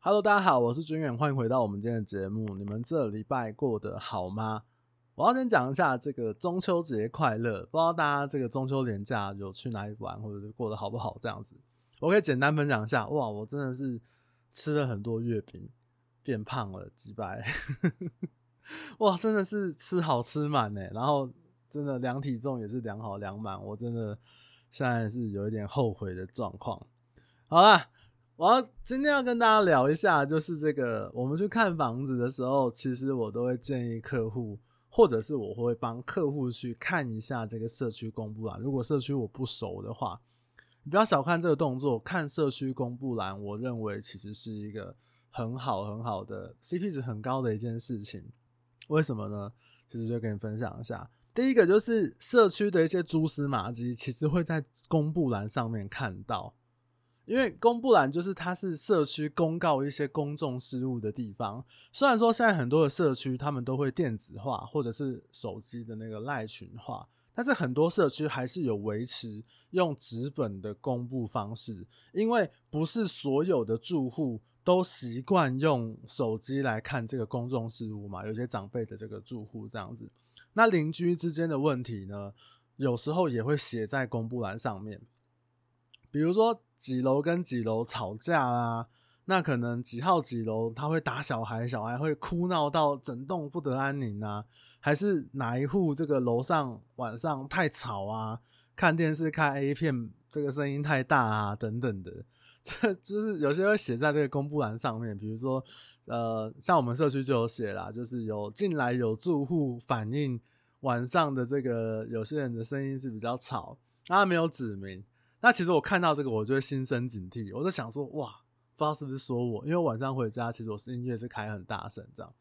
Hello，大家好，我是军远，欢迎回到我们今天的节目。你们这礼拜过得好吗？我要先讲一下这个中秋节快乐，不知道大家这个中秋连假有去哪里玩，或者是过得好不好？这样子，我可以简单分享一下。哇，我真的是吃了很多月饼，变胖了几百。哇，真的是吃好吃满呢，然后真的量体重也是量好量满，我真的现在是有一点后悔的状况。好啦。我要今天要跟大家聊一下，就是这个我们去看房子的时候，其实我都会建议客户，或者是我会帮客户去看一下这个社区公布栏。如果社区我不熟的话，你不要小看这个动作，看社区公布栏，我认为其实是一个很好很好的 CP 值很高的一件事情。为什么呢？其实就跟你分享一下，第一个就是社区的一些蛛丝马迹，其实会在公布栏上面看到。因为公布栏就是它是社区公告一些公众事务的地方。虽然说现在很多的社区他们都会电子化，或者是手机的那个赖群化，但是很多社区还是有维持用纸本的公布方式，因为不是所有的住户都习惯用手机来看这个公众事务嘛。有些长辈的这个住户这样子，那邻居之间的问题呢，有时候也会写在公布栏上面。比如说几楼跟几楼吵架啊，那可能几号几楼他会打小孩，小孩会哭闹到整栋不得安宁啊，还是哪一户这个楼上晚上太吵啊，看电视看 A 片这个声音太大啊等等的，这就是有些会写在这个公布栏上面。比如说呃，像我们社区就有写啦，就是有进来有住户反映晚上的这个有些人的声音是比较吵，他没有指明。那其实我看到这个，我就会心生警惕。我就想说，哇，不知道是不是说我，因为晚上回家，其实我是音乐是开很大声这样。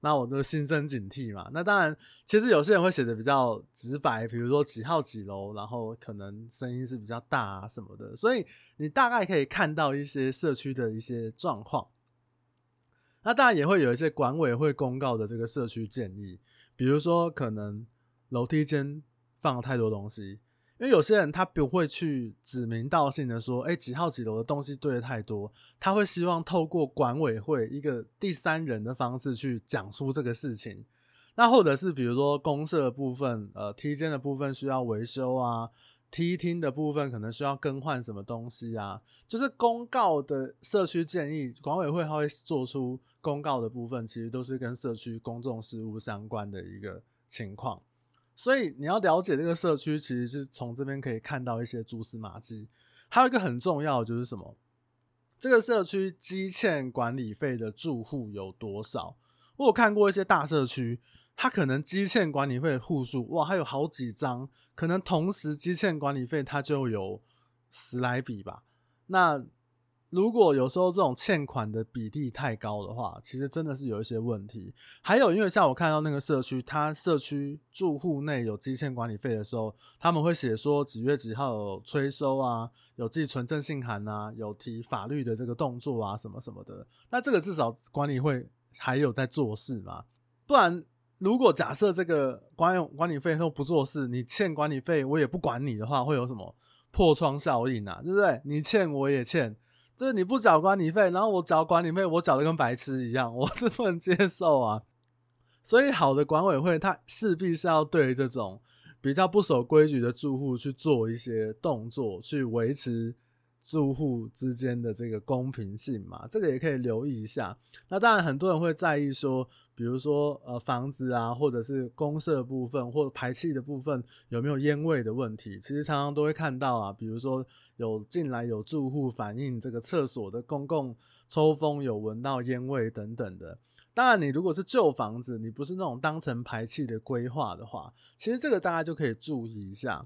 那我就心生警惕嘛。那当然，其实有些人会写的比较直白，比如说几号几楼，然后可能声音是比较大啊什么的。所以你大概可以看到一些社区的一些状况。那当然也会有一些管委会公告的这个社区建议，比如说可能楼梯间放了太多东西。因为有些人他不会去指名道姓的说，哎，几号几楼的东西堆得太多，他会希望透过管委会一个第三人的方式去讲出这个事情。那或者是比如说公社的部分，呃，梯间的部分需要维修啊，梯厅的部分可能需要更换什么东西啊，就是公告的社区建议，管委会他会做出公告的部分，其实都是跟社区公众事务相关的一个情况。所以你要了解这个社区，其实是从这边可以看到一些蛛丝马迹。还有一个很重要的就是什么？这个社区积欠管理费的住户有多少？我有看过一些大社区，它可能积欠管理费的户数，哇，还有好几张，可能同时积欠管理费，它就有十来笔吧。那如果有时候这种欠款的比例太高的话，其实真的是有一些问题。还有，因为像我看到那个社区，它社区住户内有积欠管理费的时候，他们会写说几月几号有催收啊，有寄存证信函啊，有提法律的这个动作啊，什么什么的。那这个至少管理会还有在做事嘛？不然，如果假设这个管管理费都不做事，你欠管理费我也不管你的话，会有什么破窗效应啊？对不对？你欠我也欠。就是你不缴管理费，然后我缴管理费，我缴的跟白痴一样，我是不能接受啊。所以好的管委会，它势必是要对这种比较不守规矩的住户去做一些动作，去维持。住户之间的这个公平性嘛，这个也可以留意一下。那当然，很多人会在意说，比如说呃房子啊，或者是公设部分或者排气的部分有没有烟味的问题。其实常常都会看到啊，比如说有进来有住户反映这个厕所的公共抽风有闻到烟味等等的。当然，你如果是旧房子，你不是那种当成排气的规划的话，其实这个大家就可以注意一下。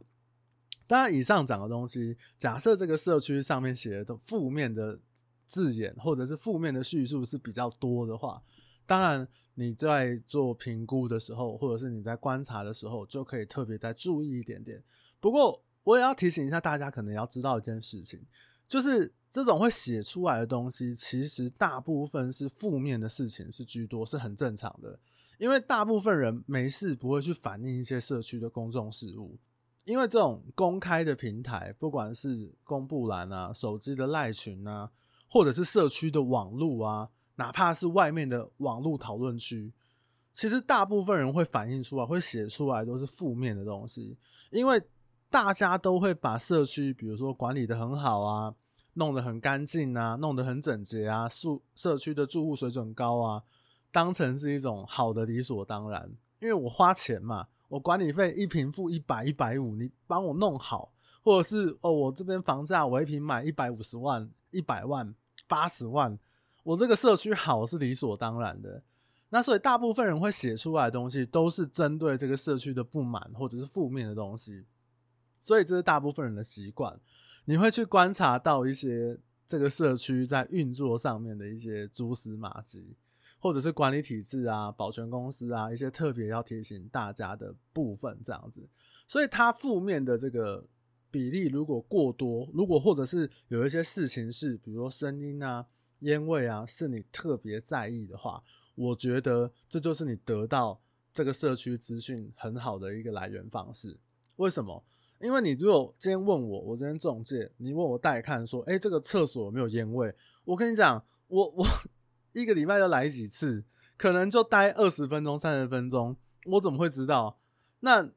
当然，以上讲的东西，假设这个社区上面写的负面的字眼，或者是负面的叙述是比较多的话，当然你在做评估的时候，或者是你在观察的时候，就可以特别再注意一点点。不过，我也要提醒一下大家，可能要知道一件事情，就是这种会写出来的东西，其实大部分是负面的事情是居多，是很正常的。因为大部分人没事不会去反映一些社区的公众事务。因为这种公开的平台，不管是公布栏啊、手机的赖群啊，或者是社区的网路啊，哪怕是外面的网络讨论区，其实大部分人会反映出来，会写出来都是负面的东西，因为大家都会把社区，比如说管理的很好啊，弄得很干净啊，弄得很整洁啊，宿社区的住户水准高啊，当成是一种好的理所当然，因为我花钱嘛，我管理费一平付一百一百五，你帮我弄好。或者是哦，我这边房价我一平买一百五十万、一百万、八十万，我这个社区好是理所当然的。那所以大部分人会写出来的东西都是针对这个社区的不满或者是负面的东西，所以这是大部分人的习惯。你会去观察到一些这个社区在运作上面的一些蛛丝马迹，或者是管理体制啊、保全公司啊一些特别要提醒大家的部分，这样子。所以它负面的这个。比例如果过多，如果或者是有一些事情是，比如说声音啊、烟味啊，是你特别在意的话，我觉得这就是你得到这个社区资讯很好的一个来源方式。为什么？因为你如果今天问我，我今天中介，你问我带看说，诶，这个厕所有没有烟味？我跟你讲，我我一个礼拜要来几次，可能就待二十分钟、三十分钟，我怎么会知道？那。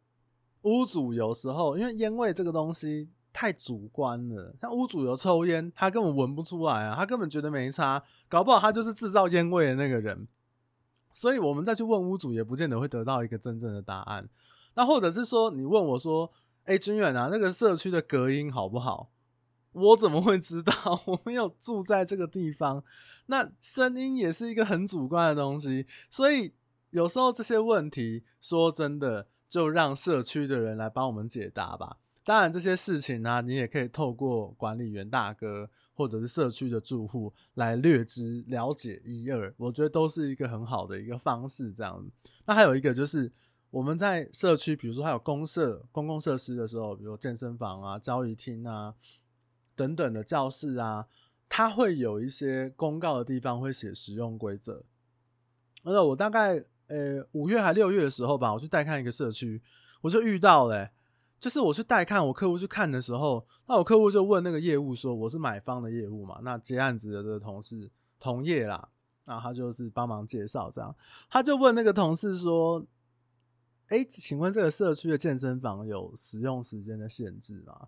屋主有时候因为烟味这个东西太主观了，像屋主有抽烟，他根本闻不出来啊，他根本觉得没差，搞不好他就是制造烟味的那个人。所以我们再去问屋主，也不见得会得到一个真正的答案。那或者是说，你问我说：“哎，君远啊，那个社区的隔音好不好？”我怎么会知道？我没有住在这个地方。那声音也是一个很主观的东西，所以有时候这些问题，说真的。就让社区的人来帮我们解答吧。当然，这些事情呢、你也可以透过管理员大哥或者是社区的住户来略知了解一二。我觉得都是一个很好的一个方式。这样，那还有一个就是我们在社区，比如说还有公社公共设施的时候，比如健身房啊、交易厅啊等等的教室啊，它会有一些公告的地方会写使用规则。而我大概。呃，五月还六月的时候吧，我去带看一个社区，我就遇到了、就是我去带看，我客户去看的时候，那我客户就问那个业务说，我是买方的业务嘛，那接案子的这个同事同业啦，然后他就是帮忙介绍这样，他就问那个同事说，哎、欸，请问这个社区的健身房有使用时间的限制吗？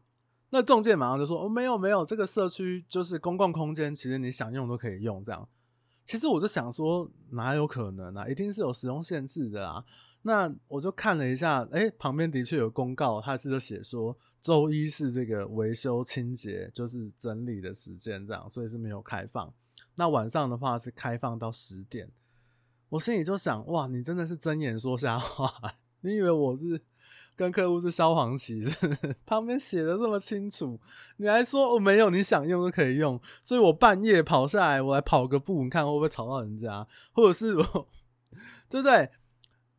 那中介马上就说，哦，没有没有，这个社区就是公共空间，其实你想用都可以用这样。其实我就想说，哪有可能啊？一定是有使用限制的啊！那我就看了一下，哎，旁边的确有公告，它是就写说周一是这个维修清洁，就是整理的时间这样，所以是没有开放。那晚上的话是开放到十点。我心里就想，哇，你真的是睁眼说瞎话！你以为我是？跟客户是消防旗，旁边写的这么清楚，你还说我没有，你想用就可以用，所以我半夜跑下来，我来跑个步，你看会不会吵到人家，或者是我，对不对？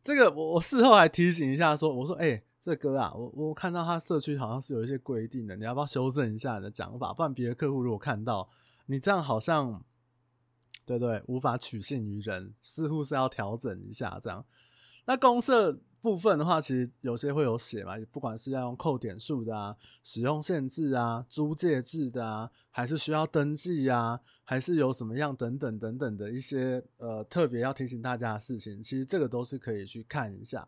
这个我我事后还提醒一下说，我说哎、这哥啊，我我看到他社区好像是有一些规定的，你要不要修正一下你的讲法？不然别的客户如果看到你这样，好像对对，无法取信于人，似乎是要调整一下这样。那公社。部分的话，其实有些会有写嘛，不管是要用扣点数的啊，使用限制啊，租借制的啊，还是需要登记啊，还是有什么样等等等等的一些呃特别要提醒大家的事情，其实这个都是可以去看一下。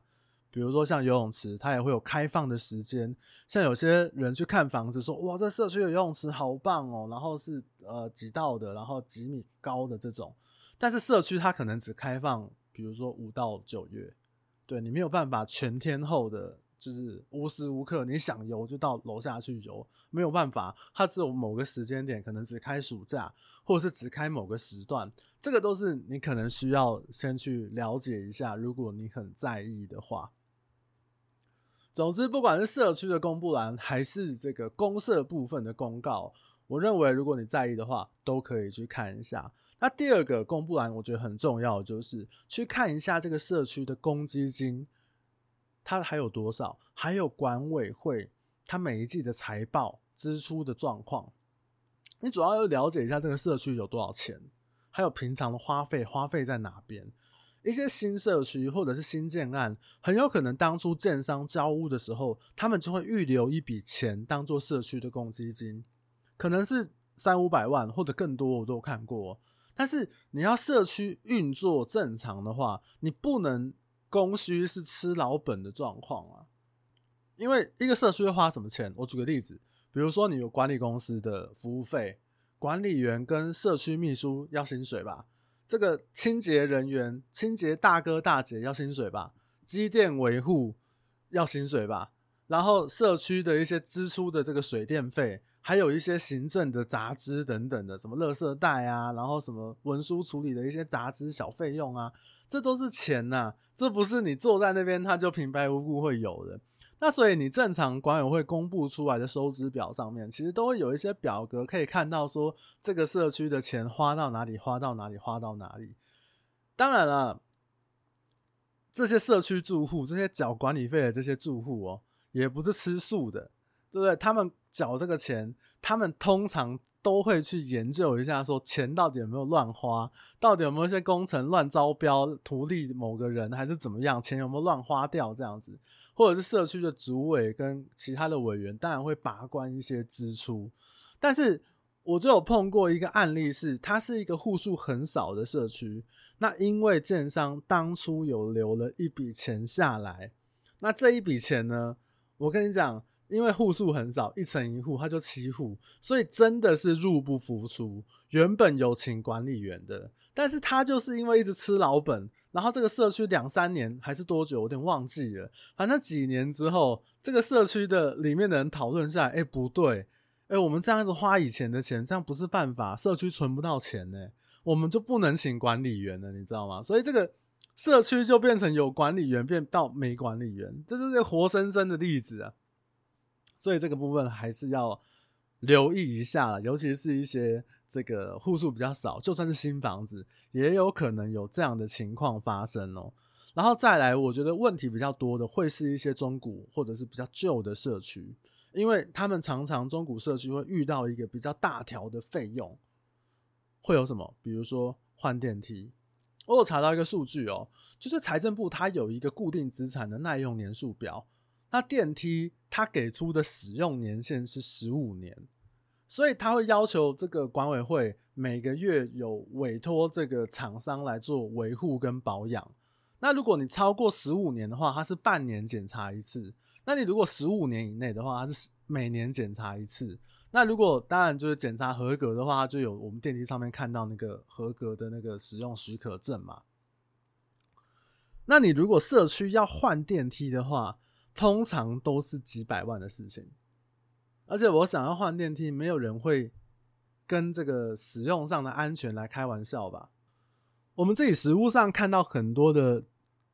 比如说像游泳池，它也会有开放的时间。像有些人去看房子说，说哇，这社区的游泳池好棒哦，然后是呃几道的，然后几米高的这种，但是社区它可能只开放，比如说五到九月。对，你没有办法全天候的，就是无时无刻你想游就到楼下去游，没有办法。它只有某个时间点，可能只开暑假，或者是只开某个时段，这个都是你可能需要先去了解一下。如果你很在意的话，总之，不管是社区的公布栏，还是这个公社部分的公告，我认为如果你在意的话，都可以去看一下。那第二个公布栏，我觉得很重要，就是去看一下这个社区的公积金，它还有多少，还有管委会它每一季的财报支出的状况。你主要要了解一下这个社区有多少钱，还有平常的花费花费在哪边。一些新社区或者是新建案，很有可能当初建商交屋的时候，他们就会预留一笔钱当做社区的公积金，可能是。三五百万或者更多，我都有看过。但是你要社区运作正常的话，你不能供需是吃老本的状况啊。因为一个社区会花什么钱？我举个例子，比如说你有管理公司的服务费，管理员跟社区秘书要薪水吧？这个清洁人员、清洁大哥大姐要薪水吧？机电维护要薪水吧？然后社区的一些支出的这个水电费，还有一些行政的杂支等等的，什么垃圾袋啊，然后什么文书处理的一些杂支小费用啊，这都是钱呐、这不是你坐在那边他就平白无故会有的。那所以你正常管委会公布出来的收支表上面，其实都会有一些表格可以看到说这个社区的钱花到哪里，花到哪里，花到哪里。当然了，这些社区住户，这些缴管理费的这些住户哦。也不是吃素的，对不对？他们缴这个钱，他们通常都会去研究一下，说钱到底有没有乱花，到底有没有一些工程乱招标图利某个人，还是怎么样？钱有没有乱花掉这样子？或者是社区的主委跟其他的委员，当然会把关一些支出。但是我就有碰过一个案例是，它是一个户数很少的社区，那因为建商当初有留了一笔钱下来，那这一笔钱呢？我跟你讲，因为户数很少，一层一户他就七户，所以真的是入不敷出。原本有请管理员的，但是他就是因为一直吃老本，然后这个社区两三年还是多久，我有点忘记了。反正几年之后，这个社区的里面的人讨论下来，哎，不对，哎，我们这样子花以前的钱，这样不是办法，社区存不到钱呢，我们就不能请管理员了，你知道吗？所以这个。社区就变成有管理员变到没管理员，这就是活生生的例子啊！所以这个部分还是要留意一下了，尤其是一些这个户数比较少，就算是新房子，也有可能有这样的情况发生哦。然后再来，我觉得问题比较多的会是一些中古或者是比较旧的社区，因为他们常常中古社区会遇到一个比较大条的费用，会有什么？比如说换电梯。我有查到一个数据哦，就是财政部它有一个固定资产的耐用年数表，那电梯它给出的使用年限是十五年，所以它会要求这个管委会每个月有委托这个厂商来做维护跟保养。那如果你超过十五年的话，它是半年检查一次；那你如果十五年以内的话，它是每年检查一次。那如果当然就是检查合格的话，就有我们电梯上面看到那个合格的那个使用许可证嘛。那你如果社区要换电梯的话，通常都是几百万的事情。而且我想要换电梯，没有人会跟这个使用上的安全来开玩笑吧？我们自己实物上看到很多的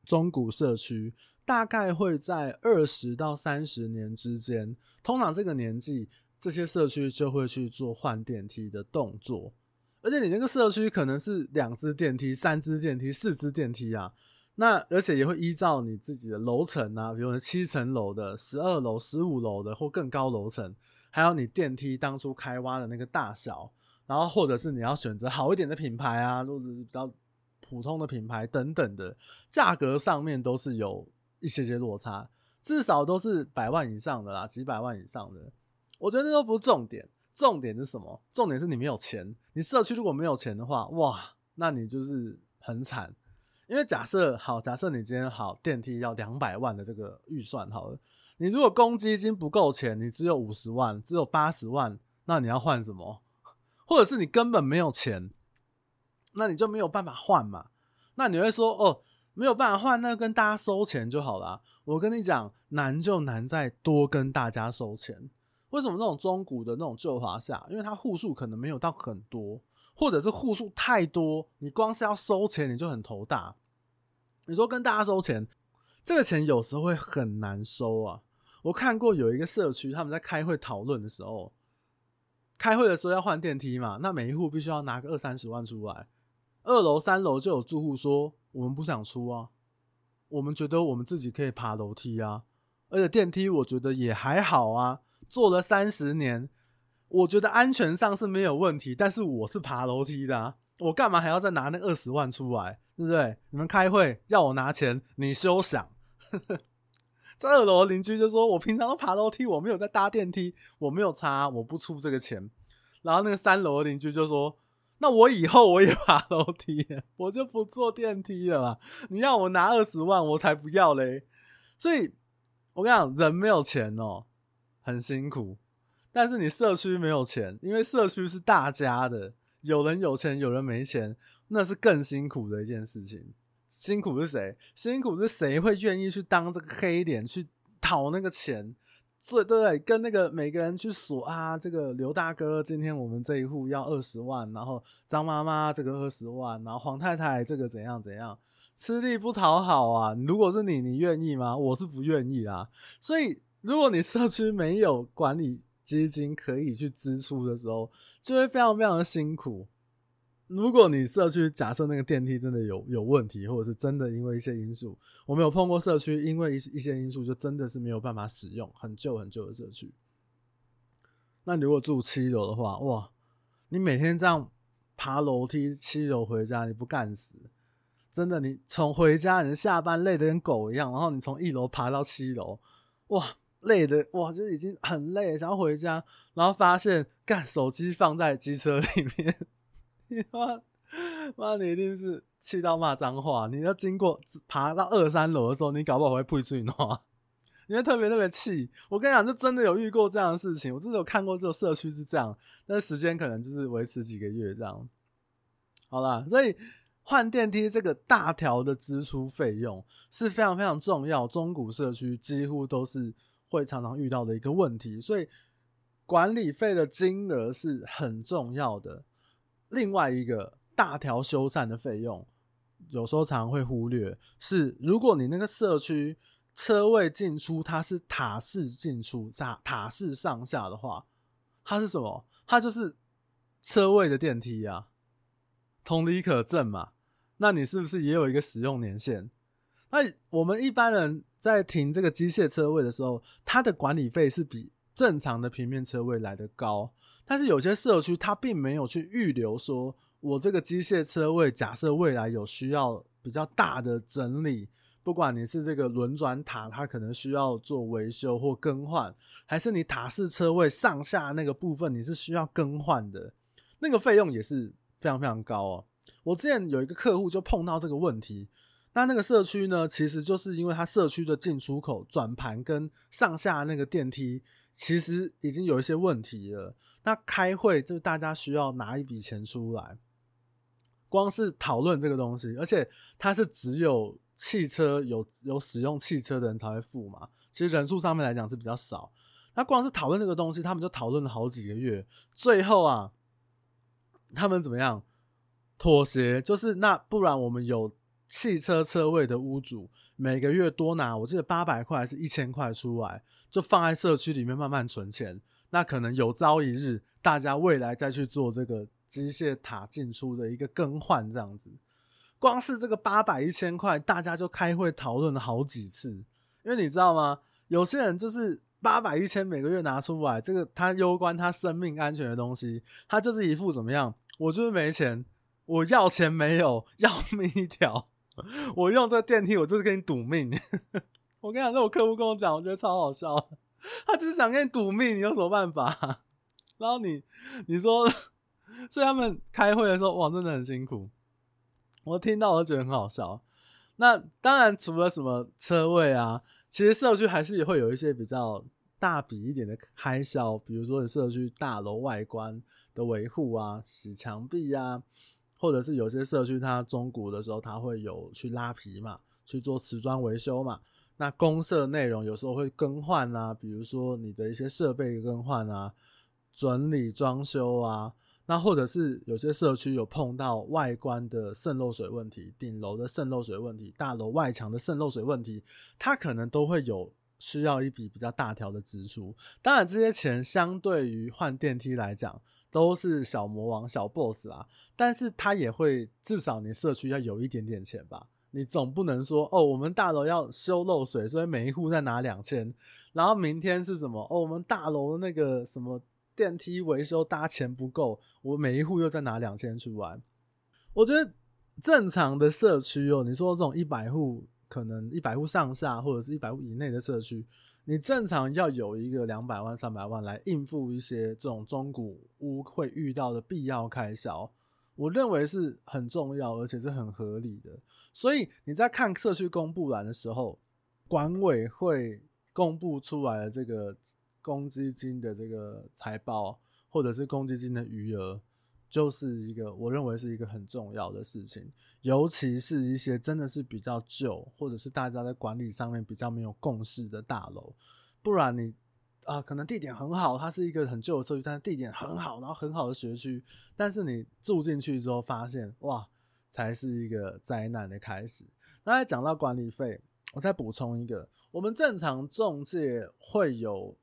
中古社区，大概会在二十到三十年之间，通常这个年纪。这些社区就会去做换电梯的动作，而且你那个社区可能是两只电梯、三只电梯、四只电梯啊，那而且也会依照你自己的楼层啊，比如说七层楼的、十二楼、十五楼的或更高楼层，还有你电梯当初开挖的那个大小，然后或者是你要选择好一点的品牌啊，或者是比较普通的品牌等等的，价格上面都是有一些些落差，至少都是百万以上的啦，几百万以上的。我觉得那都不是重点，重点是什么？重点是你没有钱。你社区如果没有钱的话，哇，那你就是很惨。因为假设好，假设你今天好电梯要两百万的这个预算好了，你如果公积金不够钱，你只有五十万，只有八十万，那你要换什么？或者是你根本没有钱，那你就没有办法换嘛？那你会说哦，没有办法换，那跟大家收钱就好了。我跟你讲，难就难在多跟大家收钱。为什么那种中古的那种旧华夏？因为它户数可能没有到很多，或者是户数太多，你光是要收钱你就很头大。你说跟大家收钱，这个钱有时候会很难收啊。我看过有一个社区，他们在开会讨论的时候，开会的时候要换电梯嘛，那每一户必须要拿个二三十万出来。二楼、三楼就有住户说：“我们不想出啊，我们觉得我们自己可以爬楼梯啊，而且电梯我觉得也还好啊。”做了三十年，我觉得安全上是没有问题，但是我是爬楼梯的啊，我干嘛还要再拿那二十万出来，对不对？你们开会要我拿钱，你休想！在二楼邻居就说：“我平常都爬楼梯，我没有在搭电梯，我没有差，我不出这个钱。”然后那个三楼的邻居就说：“那我以后我也爬楼梯，我就不坐电梯了嘛。你要我拿二十万，我才不要嘞。”所以，我跟你讲，人没有钱哦，很辛苦。但是你社区没有钱，因为社区是大家的，有人有钱，有人没钱，那是更辛苦的一件事情。辛苦是谁？辛苦是谁会愿意去当这个黑脸去讨那个钱？所以对对，跟那个每个人去说啊，这个刘大哥今天我们这一户要二十万，然后张妈妈这个二十万，然后黄太太这个怎样怎样，吃力不讨好啊！如果是你，你愿意吗？我是不愿意啊。所以如果你社区没有管理，基金可以去支出的时候，就会非常非常的辛苦。如果你社区假设那个电梯真的有有问题，或者是真的因为一些因素，我没有碰过社区，因为一一些因素就真的是没有办法使用，很旧很旧的社区。那你如果住七楼的话，哇，你每天这样爬楼梯七楼回家，你不干死？真的，你从回家，你下班累得跟狗一样，然后你从一楼爬到七楼，哇！累的哇，就已经很累，想要回家，然后发现干手机放在机车里面，你妈妈，你一定是气到骂脏话。你要经过爬到二三楼的时候，你搞不好会吐出去话，你会特别特别气。我跟你讲，就真的有遇过这样的事情，我真的有看过这个社区是这样，但是时间可能就是维持几个月这样。好啦，所以换电梯这个大条的支出费用是非常非常重要，中古社区几乎都是。会常常遇到的一个问题，所以管理费的金额是很重要的。另外一个大条修缮的费用，有时候常会忽略，是如果你那个社区车位进出它是塔式进出，塔塔式上下的话，它是什么？它就是车位的电梯啊，同理可证嘛。那你是不是也有一个使用年限？那我们一般人在停这个机械车位的时候，它的管理费是比正常的平面车位来的高。但是有些社区它并没有去预留，说我这个机械车位假设未来有需要比较大的整理，不管你是这个轮转塔，它可能需要做维修或更换，还是你塔式车位上下那个部分你是需要更换的，那个费用也是非常非常高哦。我之前有一个客户就碰到这个问题。那那个社区呢，其实就是因为它社区的进出口转盘跟上下那个电梯，其实已经有一些问题了。那开会就大家需要拿一笔钱出来，光是讨论这个东西，而且它是只有汽车有有使用汽车的人才会付嘛。其实人数上面来讲是比较少。那光是讨论这个东西，他们就讨论了好几个月，最后啊，他们怎么样妥协？就是那不然我们有。汽车车位的屋主每个月多拿，我记得八百块还是一千块出来，就放在社区里面慢慢存钱。那可能有朝一日，大家未来再去做这个机械塔进出的一个更换，这样子。光是这个八百一千块，大家就开会讨论了好几次。因为你知道吗？有些人就是八百一千每个月拿出来，这个他攸关他生命安全的东西，他就是一副怎么样？我就是没钱，我要钱没有，要命一条。我用这个电梯，我就是跟你赌命。我跟你讲，那我客户跟我讲，我觉得超好笑。他就是想跟你赌命，你有什么办法？然后你你说，所以他们开会的时候，哇，真的很辛苦。我听到我觉得很好笑。那当然，除了什么车位啊，其实社区还是也会有一些比较大笔一点的开销，比如说你社区大楼外观的维护啊，洗墙壁啊。或者是有些社区，它中古的时候，它会有去拉皮嘛，去做瓷砖维修嘛。那公设内容有时候会更换啊，比如说你的一些设备更换啊，整理装修啊。那或者是有些社区有碰到外观的渗漏水问题，顶楼的渗漏水问题，大楼外墙的渗漏水问题，它可能都会有需要一笔比较大条的支出。当然，这些钱相对于换电梯来讲，都是小魔王、小 boss 啊，但是他也会至少你社区要有一点点钱吧？你总不能说哦，我们大楼要修漏水，所以每一户再拿两千，然后明天是什么？哦，我们大楼的那个什么电梯维修搭钱不够，我每一户又再拿两千出来。我觉得正常的社区哦，你说这种一百户，可能一百户上下或者是一百户以内的社区，你正常要有一个两百万、三百万来应付一些这种中古屋会遇到的必要开销，我认为是很重要，而且是很合理的。所以你在看社区公布栏的时候，管委会公布出来的这个公积金的这个财报，或者是公积金的余额，就是一个我认为是一个很重要的事情。尤其是一些真的是比较旧，或者是大家在管理上面比较没有共识的大楼，不然你啊，可能地点很好，它是一个很旧的社区，但是地点很好，然后很好的学区，但是你住进去之后发现，哇，才是一个灾难的开始。那再讲到管理费，我再补充一个，我们正常中介会有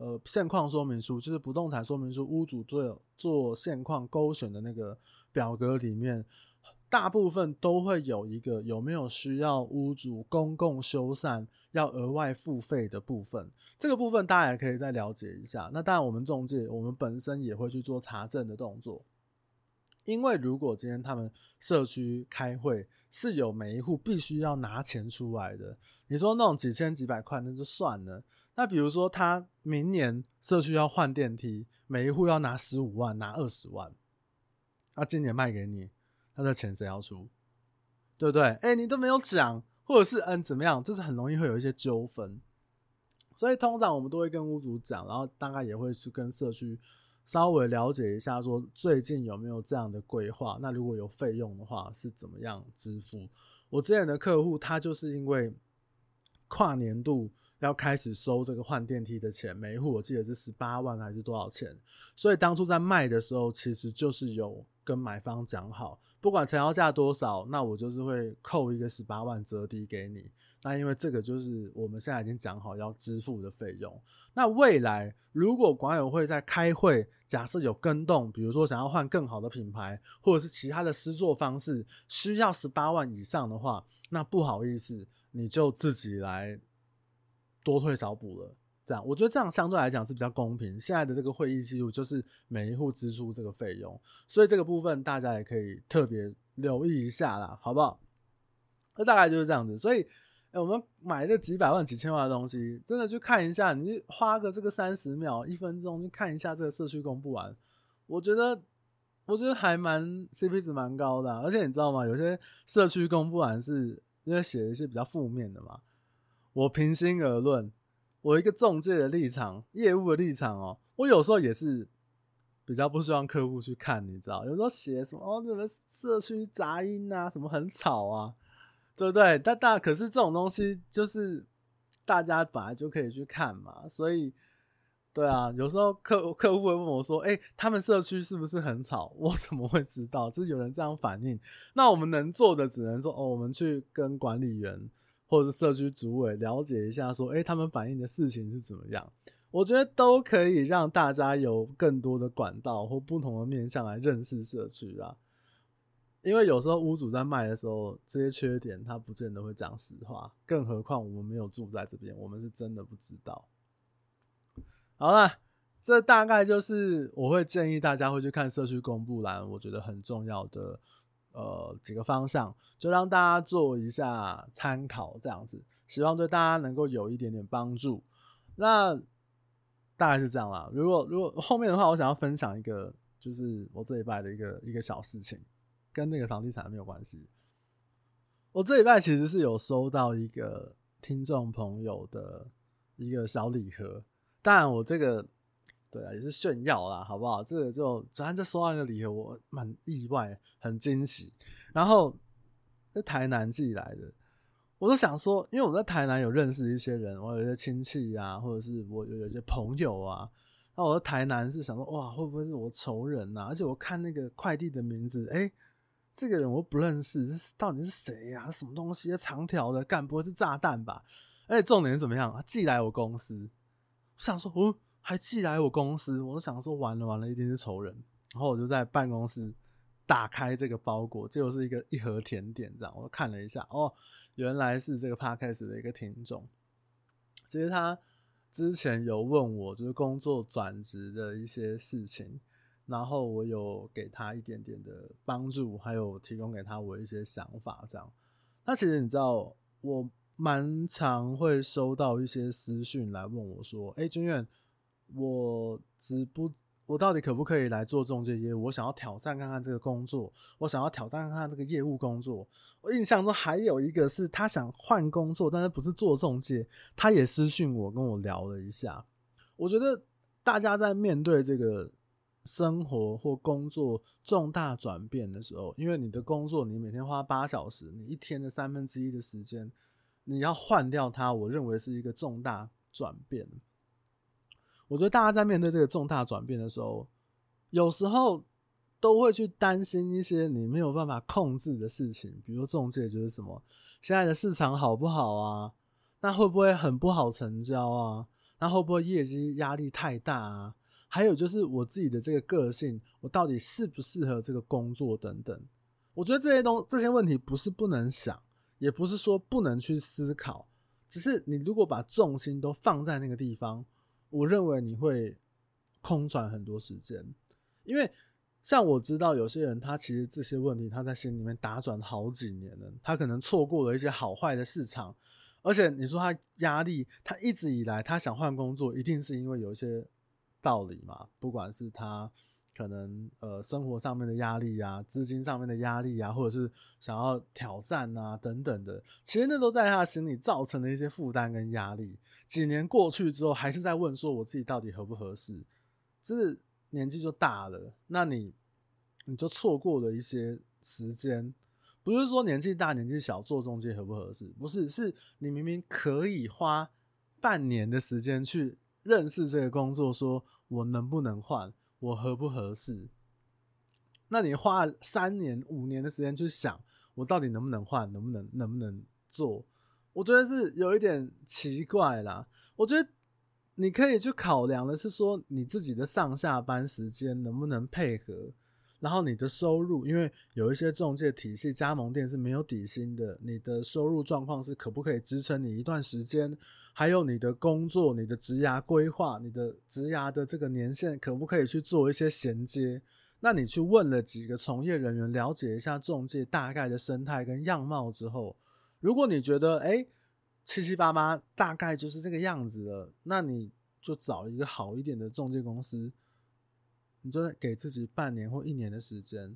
呃现况说明书，就是不动产说明书，屋主做做现况勾选的那个表格里面。大部分都会有一个有没有需要屋主公共修缮要额外付费的部分，这个部分大家也可以再了解一下。那当然，我们中介我们本身也会去做查证的动作，因为如果今天他们社区开会是有每一户必须要拿钱出来的，你说那种几千几百块那就算了。那比如说他明年社区要换电梯，每一户要拿十五万，拿二十万，那今年卖给你。那这钱谁要出？对不对？哎、你都没有讲，或者是嗯怎么样？就是很容易会有一些纠纷，所以通常我们都会跟屋主讲，然后大概也会去跟社区稍微了解一下，说最近有没有这样的规划。那如果有费用的话，是怎么样支付？我之前的客户他就是因为跨年度要开始收这个换电梯的钱，每一户我记得是十八万还是多少钱，所以当初在卖的时候，其实就是有跟买方讲好。不管成交价多少，那我就是会扣一个十八万折抵给你。那因为这个就是我们现在已经讲好要支付的费用。那未来如果管委会在开会，假设有更动，比如说想要换更好的品牌，或者是其他的施作方式需要十八万以上的话，那不好意思，你就自己来多退少补了。这样，我觉得这样相对来讲是比较公平。现在的这个会议记录就是每一户支出这个费用，所以这个部分大家也可以特别留意一下啦，好不好？那大概就是这样子。所以，欸，我们买这几百万、几千万的东西，真的去看一下，你花个这个三十秒、一分钟去看一下这个社区公布完，我觉得，我觉得还蛮 CP 值蛮高的。而且你知道吗？有些社区公布完是因为写一些比较负面的嘛。我平心而论。我一个中介的立场，业务的立场哦，我有时候也是比较不希望客户去看，你知道，有时候写什么哦，什么社区杂音啊，什么很吵啊，对不对？但大可是这种东西就是大家本来就可以去看嘛，所以对啊，有时候客客户会问我说，哎、他们社区是不是很吵？我怎么会知道？就是有人这样反映，那我们能做的只能说，哦，我们去跟管理员。或者是社区主委了解一下，说，诶、欸，他们反映的事情是怎么样？我觉得都可以让大家有更多的管道或不同的面向来认识社区啊。因为有时候屋主在卖的时候，这些缺点他不见得会讲实话，更何况我们没有住在这边，我们是真的不知道。好了，这大概就是我会建议大家会去看社区公布栏，我觉得很重要的。呃，几个方向就让大家做一下参考，这样子，希望对大家能够有一点点帮助。那大概是这样啦。如果如果后面的话，我想要分享一个，就是我这一拜的一个一个小事情，跟那个房地产没有关系。我这礼拜其实是有收到一个听众朋友的一个小礼盒，当然我这个。对啊，也是炫耀啦，好不好？这个就昨天就收到一个礼盒，我蛮意外，很惊喜。然后在台南寄来的，我都想说，因为我在台南有认识一些人，我有一些亲戚啊，或者是我有有一些朋友啊。那我在台南是想说，哇，会不会是我仇人呐？而且我看那个快递的名字，哎，这个人我不认识，这到底是谁呀？什么东西？长条的，干不会是炸弹吧？而且重点是怎么样？寄来我公司，我想说，哦。还寄来我公司，我都想说完了完了，一定是仇人。然后我就在办公室打开这个包裹，结果是一个一盒甜点，这样我看了一下，哦，原来是这个 podcast 的一个听众。其实他之前有问我，就是工作转职的一些事情，然后我有给他一点点的帮助，还有提供给他我一些想法，这样。那其实你知道，我蛮常会收到一些私讯来问我说：“哎、欸，军远，我只不。”我到底可不可以来做中介业务？我想要挑战看看这个工作，我想要挑战看看这个业务工作。我印象中还有一个是他想换工作，但是不是做中介，他也私讯我跟我聊了一下。我觉得大家在面对这个生活或工作重大转变的时候，因为你的工作你每天花八小时，你一天的三分之一的时间，你要换掉它，我认为是一个重大转变。我觉得大家在面对这个重大转变的时候，有时候都会去担心一些你没有办法控制的事情，比如中介就是什么，现在的市场好不好啊？那会不会很不好成交啊？那会不会业绩压力太大啊？还有就是我自己的这个个性，我到底适不适合这个工作等等。我觉得这些东这些问题不是不能想，也不是说不能去思考，只是你如果把重心都放在那个地方。我认为你会空转很多时间，因为像我知道有些人，他其实这些问题他在心里面打转好几年了，他可能错过了一些好坏的市场，而且你说他压力，他一直以来他想换工作，一定是因为有一些道理嘛，不管是他。可能呃，生活上面的压力啊，资金上面的压力啊，或者是想要挑战啊等等的，其实那都在他心里造成了一些负担跟压力。几年过去之后，还是在问说我自己到底合不合适？就是年纪就大了，那你你就错过了一些时间。不是说年纪大年纪小做中介合不合适？不是，是你明明可以花半年的时间去认识这个工作，说我能不能换？我合不合适？那你花三年、五年的时间去想，我到底能不能换，能不能能不能做？我觉得是有一点奇怪啦。我觉得你可以去考量的是说，你自己的上下班时间能不能配合。然后你的收入，因为有一些中介体系加盟店是没有底薪的，你的收入状况是可不可以支撑你一段时间？还有你的工作、你的职涯规划、你的职涯的这个年限，可不可以去做一些衔接？那你去问了几个从业人员，了解一下中介大概的生态跟样貌之后，如果你觉得哎七七八八大概就是这个样子了，那你就找一个好一点的中介公司。你就给自己半年或一年的时间，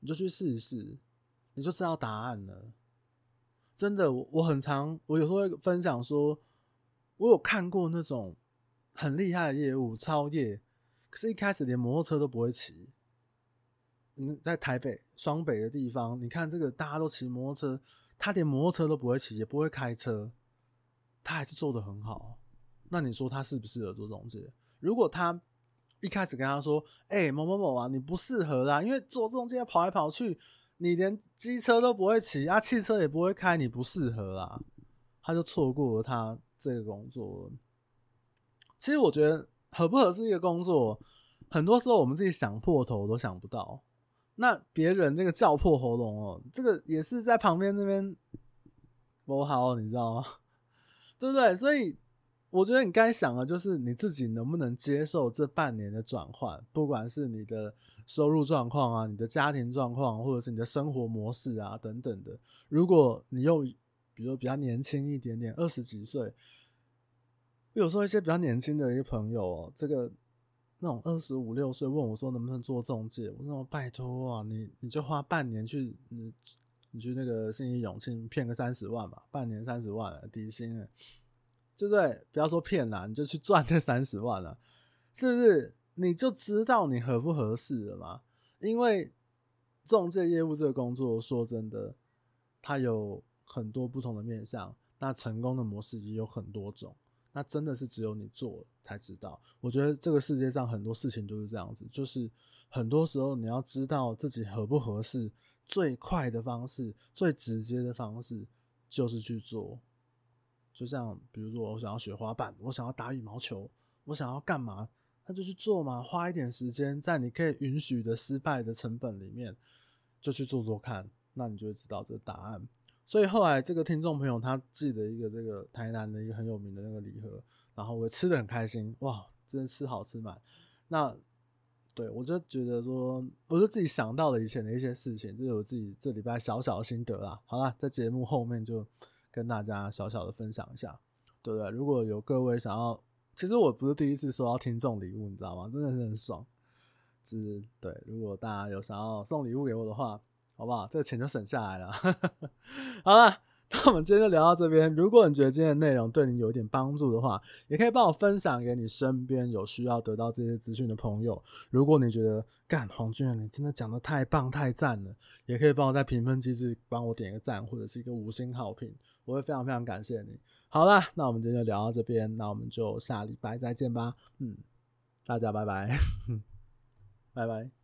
你就去试一试，你就知道答案了。真的，我我很常，我有时候会分享说，我有看过那种很厉害的业务超业，可是一开始连摩托车都不会骑。你在台北双北的地方，你看这个大家都骑摩托车，他连摩托车都不会骑，也不会开车，他还是做得很好。那你说他适不适合做中介？如果他一开始跟他说：“哎、某某某啊，你不适合啦，因为做中介跑来跑去，你连机车都不会骑啊，汽车也不会开，你不适合啦。”他就错过了他这个工作。其实我觉得合不合适一个工作，很多时候我们自己想破头都想不到。那别人这个叫破喉咙哦，这个也是在旁边那边不好，你知道吗？对不对？所以。我觉得你该想的就是你自己能不能接受这半年的转换，不管是你的收入状况啊、你的家庭状况，或者是你的生活模式啊等等的。如果你又比如比较年轻一点点，二十几岁，有时候一些比较年轻的一个朋友哦，这个那种二十五六岁问我说能不能做中介，我说拜托啊，你你就花半年去你你去那个信义永庆骗个三十万吧，半年三十万底薪对不对？不要说骗啦，你就去赚那三十万了，是不是？你就知道你合不合适了嘛？因为中介业务这个工作，说真的，它有很多不同的面向，那成功的模式也有很多种，那真的是只有你做才知道。我觉得这个世界上很多事情就是这样子，就是很多时候你要知道自己合不合适，最快的方式、最直接的方式就是去做。就像比如说，我想要学滑板，我想要打羽毛球，我想要干嘛，那就去做嘛。花一点时间，在你可以允许的失败的成本里面，就去做做看，那你就会知道这个答案。所以后来这个听众朋友他寄的一个这个台南的一个很有名的那个礼盒，然后我吃的很开心，哇，真的吃好吃满。那对我就觉得说，我就自己想到了以前的一些事情，这是我自己这礼拜小小的心得啦。好啦，在节目后面就。跟大家小小的分享一下，对不对？如果有各位想要，其实我不是第一次收到听众礼物，你知道吗？真的是很爽。是，对，如果大家有想要送礼物给我的话，好不好？这个钱就省下来了。好了。那我们今天就聊到这边。如果你觉得今天的内容对你有一点帮助的话，也可以帮我分享给你身边有需要得到这些资讯的朋友。如果你觉得干黄俊，你真的讲的太棒太赞了，也可以帮我在评分机制帮我点一个赞或者是一个五星好评，我会非常非常感谢你。好啦，那我们今天就聊到这边，那我们就下礼拜再见吧。嗯，大家拜拜，拜拜。